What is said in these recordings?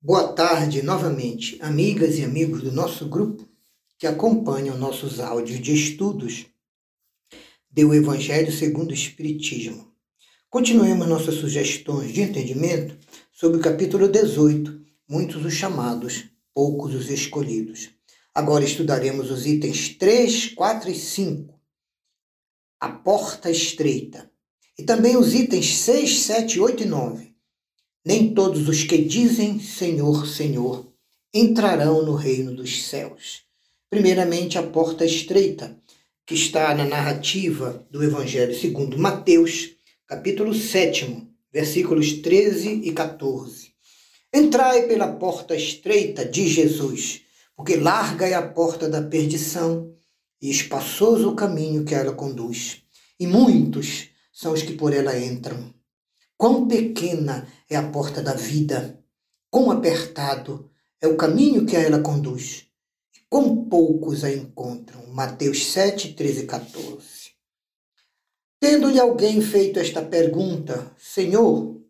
Boa tarde novamente, amigas e amigos do nosso grupo que acompanham nossos áudios de estudos do Evangelho segundo o Espiritismo. Continuemos nossas sugestões de entendimento sobre o capítulo 18, muitos os chamados, poucos os escolhidos. Agora estudaremos os itens 3, 4 e 5. A porta estreita. E também os itens 6, 7, 8 e 9 nem todos os que dizem Senhor, Senhor entrarão no reino dos céus. Primeiramente, a porta estreita, que está na narrativa do Evangelho segundo Mateus, capítulo 7, versículos 13 e 14. Entrai pela porta estreita de Jesus, porque larga é a porta da perdição e espaçoso o caminho que ela conduz, e muitos são os que por ela entram. Quão pequena é a porta da vida, quão apertado é o caminho que a ela conduz, e quão poucos a encontram. Mateus 7, 13 e 14. Tendo-lhe alguém feito esta pergunta, Senhor,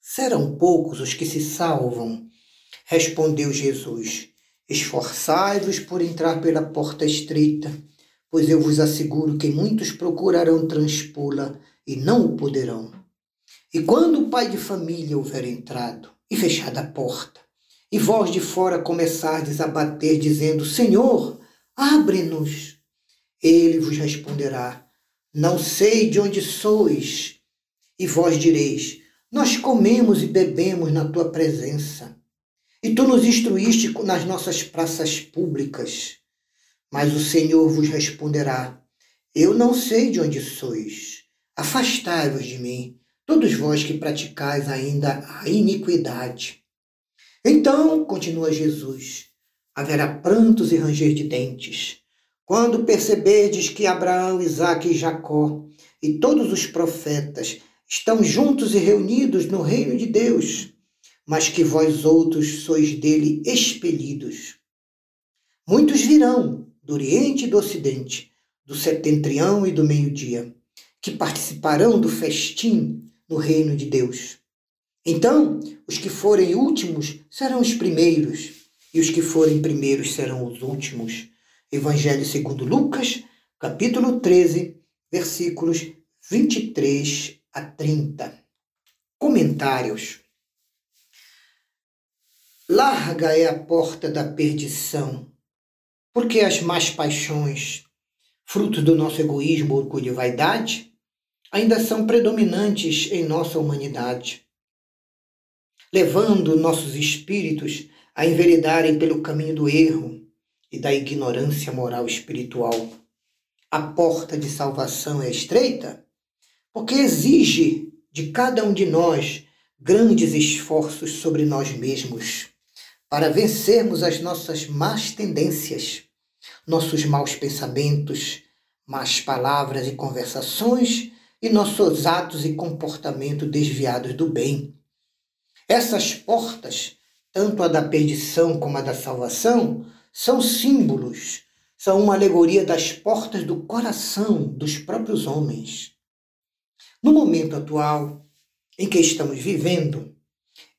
serão poucos os que se salvam? Respondeu Jesus: Esforçai-vos por entrar pela porta estreita, pois eu vos asseguro que muitos procurarão transpô-la e não o poderão. E quando o pai de família houver entrado e fechado a porta, e vós de fora começardes a bater, dizendo: Senhor, abre-nos, ele vos responderá: Não sei de onde sois. E vós direis: Nós comemos e bebemos na tua presença. E tu nos instruíste nas nossas praças públicas. Mas o Senhor vos responderá: Eu não sei de onde sois. Afastai-vos de mim todos vós que praticais ainda a iniquidade. Então, continua Jesus, haverá prantos e ranger de dentes, quando perceberdes que Abraão, Isaque e Jacó e todos os profetas estão juntos e reunidos no reino de Deus, mas que vós outros sois dele expelidos. Muitos virão do Oriente e do Ocidente, do setentrião e do meio-dia, que participarão do festim no reino de Deus. Então, os que forem últimos serão os primeiros, e os que forem primeiros serão os últimos. Evangelho segundo Lucas, capítulo 13, versículos 23 a 30. Comentários. Larga é a porta da perdição, porque as más paixões, fruto do nosso egoísmo, orgulho e vaidade, ainda são predominantes em nossa humanidade, levando nossos espíritos a enveredarem pelo caminho do erro e da ignorância moral espiritual. A porta de salvação é estreita porque exige de cada um de nós grandes esforços sobre nós mesmos para vencermos as nossas más tendências, nossos maus pensamentos, más palavras e conversações e nossos atos e comportamento desviados do bem. Essas portas, tanto a da perdição como a da salvação, são símbolos, são uma alegoria das portas do coração dos próprios homens. No momento atual em que estamos vivendo,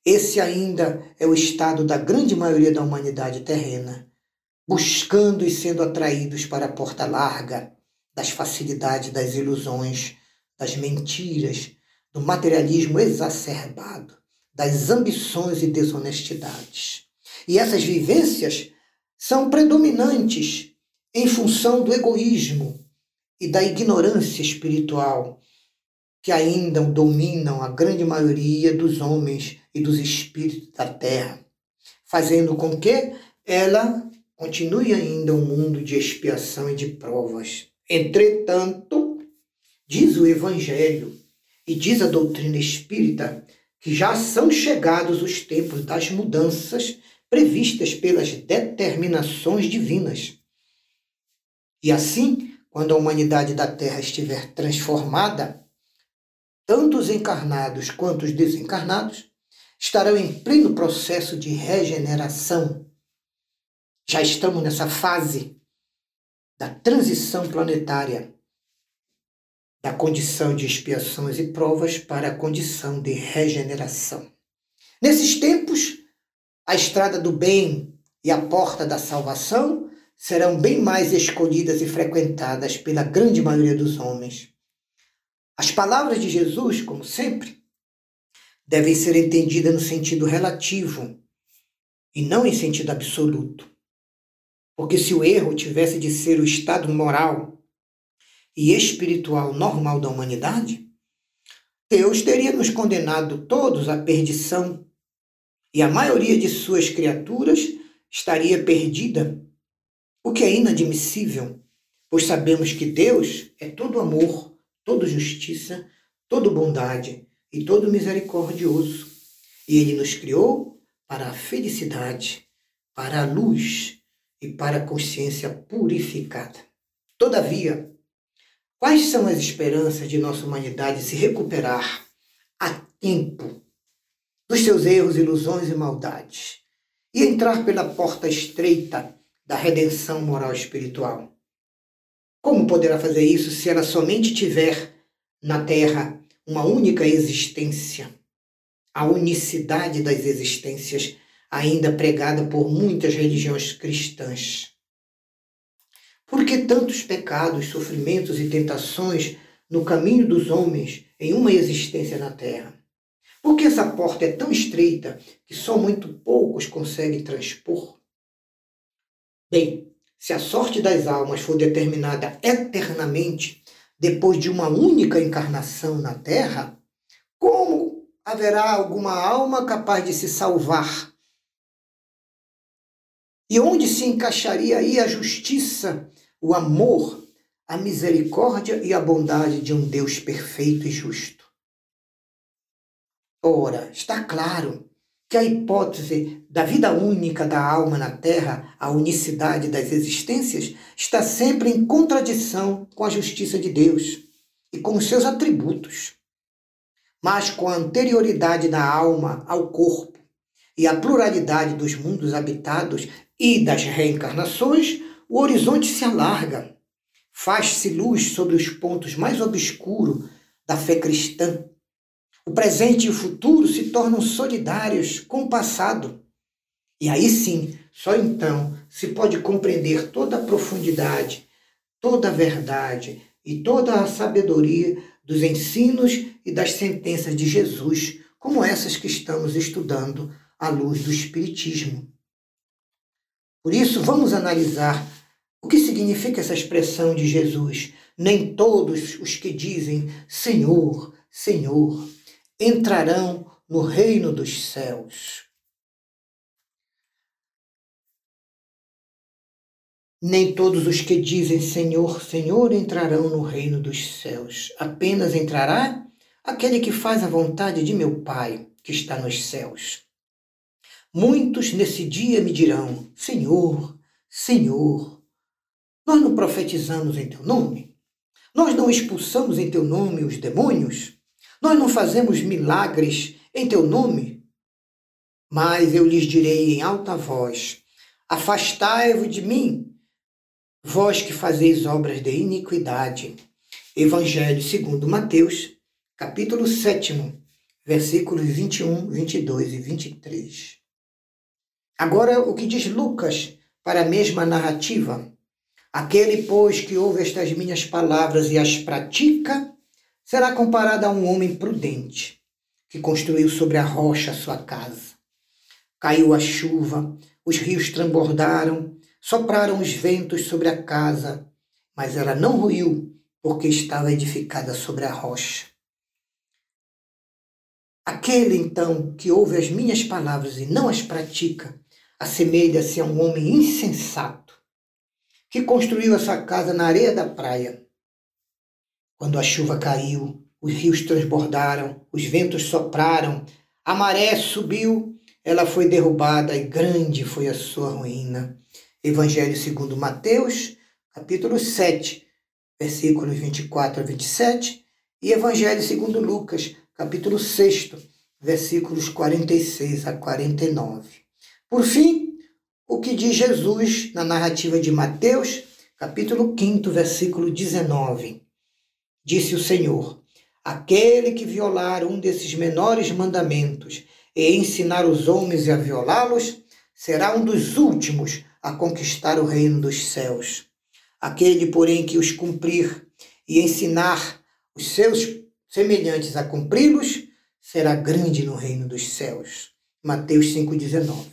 esse ainda é o estado da grande maioria da humanidade terrena, buscando e sendo atraídos para a porta larga das facilidades das ilusões, das mentiras, do materialismo exacerbado, das ambições e desonestidades. E essas vivências são predominantes em função do egoísmo e da ignorância espiritual que ainda dominam a grande maioria dos homens e dos espíritos da terra, fazendo com que ela continue ainda um mundo de expiação e de provas. Entretanto, Diz o Evangelho e diz a doutrina espírita que já são chegados os tempos das mudanças previstas pelas determinações divinas. E assim, quando a humanidade da Terra estiver transformada, tanto os encarnados quanto os desencarnados estarão em pleno processo de regeneração. Já estamos nessa fase da transição planetária da condição de expiações e provas para a condição de regeneração. Nesses tempos, a estrada do bem e a porta da salvação serão bem mais escolhidas e frequentadas pela grande maioria dos homens. As palavras de Jesus, como sempre, devem ser entendidas no sentido relativo e não em sentido absoluto. Porque se o erro tivesse de ser o estado moral e espiritual normal da humanidade, Deus teria nos condenado todos à perdição e a maioria de suas criaturas estaria perdida, o que é inadmissível, pois sabemos que Deus é todo amor, todo justiça, todo bondade e todo misericordioso, e Ele nos criou para a felicidade, para a luz e para a consciência purificada. Todavia, quais são as esperanças de nossa humanidade se recuperar a tempo dos seus erros, ilusões e maldades e entrar pela porta estreita da redenção moral espiritual? Como poderá fazer isso se ela somente tiver na Terra uma única existência? A unicidade das existências ainda pregada por muitas religiões cristãs. Por que tantos pecados, sofrimentos e tentações no caminho dos homens em uma existência na Terra? Por que essa porta é tão estreita que só muito poucos conseguem transpor? Bem, se a sorte das almas for determinada eternamente depois de uma única encarnação na Terra, como haverá alguma alma capaz de se salvar e onde se encaixaria aí a justiça, o amor, a misericórdia e a bondade de um Deus perfeito e justo? Ora, está claro que a hipótese da vida única da alma na Terra, a unicidade das existências, está sempre em contradição com a justiça de Deus e com os seus atributos. Mas com a anterioridade da alma ao corpo e a pluralidade dos mundos habitados e das reencarnações, o horizonte se alarga. Faz-se luz sobre os pontos mais obscuros da fé cristã. O presente e o futuro se tornam solidários com o passado. E aí sim, só então se pode compreender toda a profundidade, toda a verdade e toda a sabedoria dos ensinos e das sentenças de Jesus, como essas que estamos estudando à luz do Espiritismo. Por isso, vamos analisar o que significa essa expressão de Jesus. Nem todos os que dizem Senhor, Senhor entrarão no reino dos céus. Nem todos os que dizem Senhor, Senhor entrarão no reino dos céus. Apenas entrará aquele que faz a vontade de meu Pai que está nos céus. Muitos nesse dia me dirão: Senhor, Senhor, nós não profetizamos em teu nome? Nós não expulsamos em teu nome os demônios? Nós não fazemos milagres em teu nome? Mas eu lhes direi em alta voz: Afastai-vos de mim, vós que fazeis obras de iniquidade. Evangelho segundo Mateus, capítulo 7, versículos 21, 22 e 23. Agora, o que diz Lucas para a mesma narrativa? Aquele, pois, que ouve estas minhas palavras e as pratica, será comparado a um homem prudente, que construiu sobre a rocha a sua casa. Caiu a chuva, os rios transbordaram, sopraram os ventos sobre a casa, mas ela não ruiu, porque estava edificada sobre a rocha. Aquele, então, que ouve as minhas palavras e não as pratica, assemelha-se a um homem insensato que construiu essa casa na areia da praia. Quando a chuva caiu, os rios transbordaram, os ventos sopraram, a maré subiu, ela foi derrubada e grande foi a sua ruína. Evangelho segundo Mateus, capítulo 7, versículos 24 a 27, e Evangelho segundo Lucas, capítulo 6, versículos 46 a 49. Por fim, o que diz Jesus na narrativa de Mateus, capítulo 5, versículo 19. Disse o Senhor: Aquele que violar um desses menores mandamentos e ensinar os homens a violá-los, será um dos últimos a conquistar o reino dos céus. Aquele, porém, que os cumprir e ensinar os seus semelhantes a cumpri-los, será grande no reino dos céus. Mateus 5,19.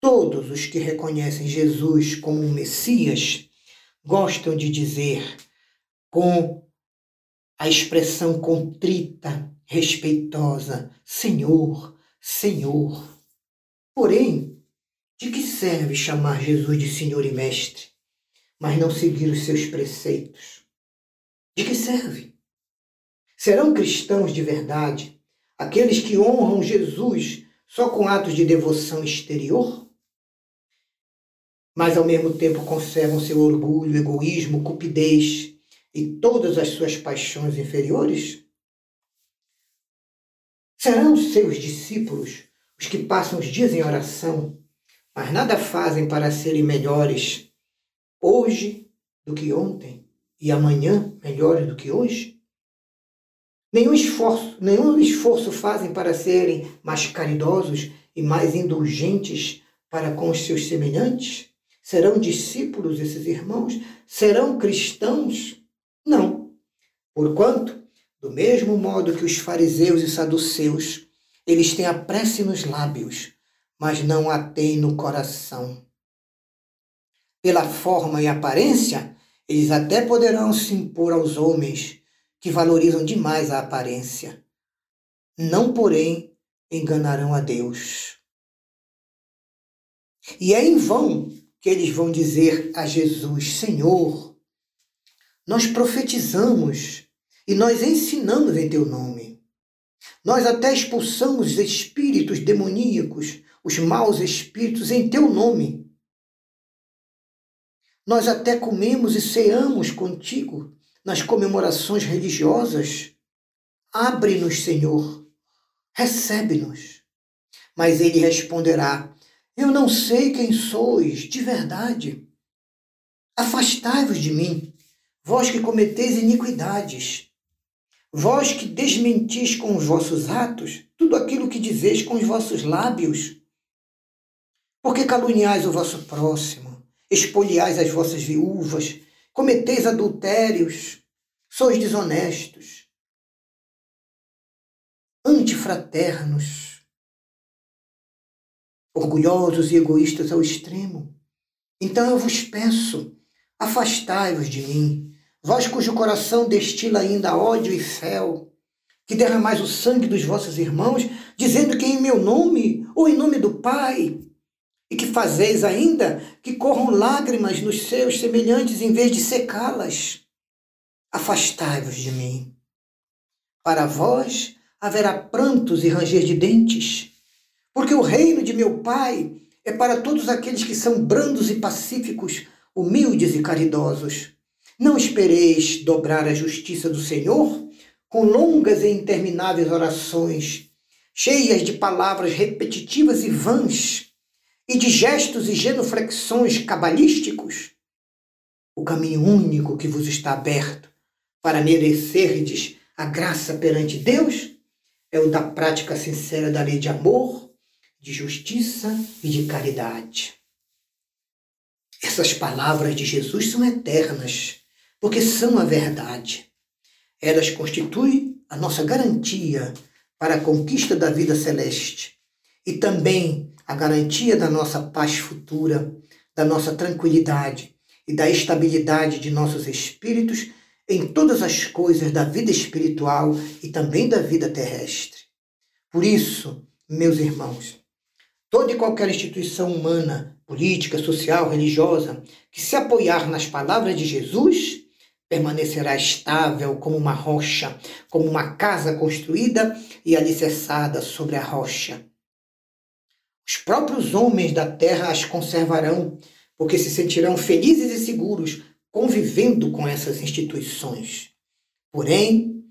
Todos os que reconhecem Jesus como um Messias gostam de dizer com a expressão contrita, respeitosa: Senhor, Senhor. Porém, de que serve chamar Jesus de Senhor e Mestre, mas não seguir os seus preceitos? De que serve? Serão cristãos de verdade aqueles que honram Jesus só com atos de devoção exterior? Mas ao mesmo tempo conservam seu orgulho, egoísmo, cupidez e todas as suas paixões inferiores? Serão seus discípulos os que passam os dias em oração, mas nada fazem para serem melhores hoje do que ontem e amanhã melhores do que hoje? Nenhum esforço, nenhum esforço fazem para serem mais caridosos e mais indulgentes para com os seus semelhantes? Serão discípulos esses irmãos? Serão cristãos? Não. Porquanto, do mesmo modo que os fariseus e saduceus, eles têm a prece nos lábios, mas não a têm no coração. Pela forma e aparência, eles até poderão se impor aos homens que valorizam demais a aparência. Não, porém, enganarão a Deus. E é em vão que eles vão dizer a Jesus: Senhor, nós profetizamos e nós ensinamos em teu nome. Nós até expulsamos espíritos demoníacos, os maus espíritos, em teu nome. Nós até comemos e ceamos contigo nas comemorações religiosas. Abre-nos, Senhor, recebe-nos. Mas ele responderá: Eu não sei quem sois de verdade. Afastai-vos de mim, vós que cometeis iniquidades. Vós que desmentis com os vossos atos tudo aquilo que dizeis com os vossos lábios. Porque caluniais o vosso próximo, espoliais as vossas viúvas, cometeis adultérios, sois desonestos, antifraternos, orgulhosos e egoístas ao extremo. Então eu vos peço, afastai-vos de mim, vós cujo coração destila ainda ódio e fel, que derramais o sangue dos vossos irmãos, dizendo que em meu nome ou em nome do Pai, e que fazeis ainda que corram lágrimas nos seus semelhantes em vez de secá-las. Afastai-vos de mim. Para vós haverá prantos e ranger de dentes, porque o reino de meu Pai é para todos aqueles que são brandos e pacíficos, humildes e caridosos não espereis dobrar a justiça do Senhor com longas e intermináveis orações, cheias de palavras repetitivas e vãs, e de gestos e genuflexões cabalísticos. O caminho único que vos está aberto para merecerdes a graça perante Deus é o da prática sincera da lei de amor, de justiça e de caridade. Essas palavras de Jesus são eternas porque são a verdade. Elas constituem a nossa garantia para a conquista da vida celeste e também a garantia da nossa paz futura, da nossa tranquilidade e da estabilidade de nossos espíritos em todas as coisas da vida espiritual e também da vida terrestre. Por isso, meus irmãos, toda e qualquer instituição humana, política, social, religiosa, que se apoiar nas palavras de Jesus permanecerá estável como uma rocha, como uma casa construída e alicerçada sobre a rocha. Os próprios homens da terra as conservarão, porque se sentirão felizes e seguros convivendo com essas instituições. Porém,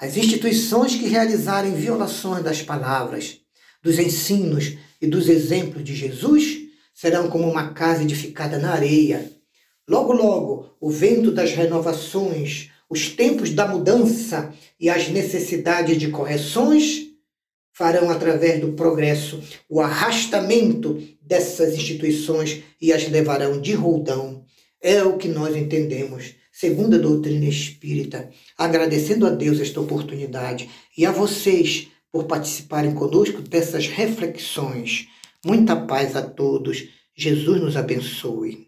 as instituições que realizarem violações das palavras, dos ensinos e dos exemplos de Jesus serão como uma casa edificada na areia, Logo, logo, o vento das renovações, os tempos da mudança e as necessidades de correções farão através do progresso o arrastamento dessas instituições e as levarão de roldão. É o que nós entendemos, segundo a doutrina espírita. Agradecendo a Deus esta oportunidade e a vocês por participarem conosco dessas reflexões. Muita paz a todos. Jesus nos abençoe.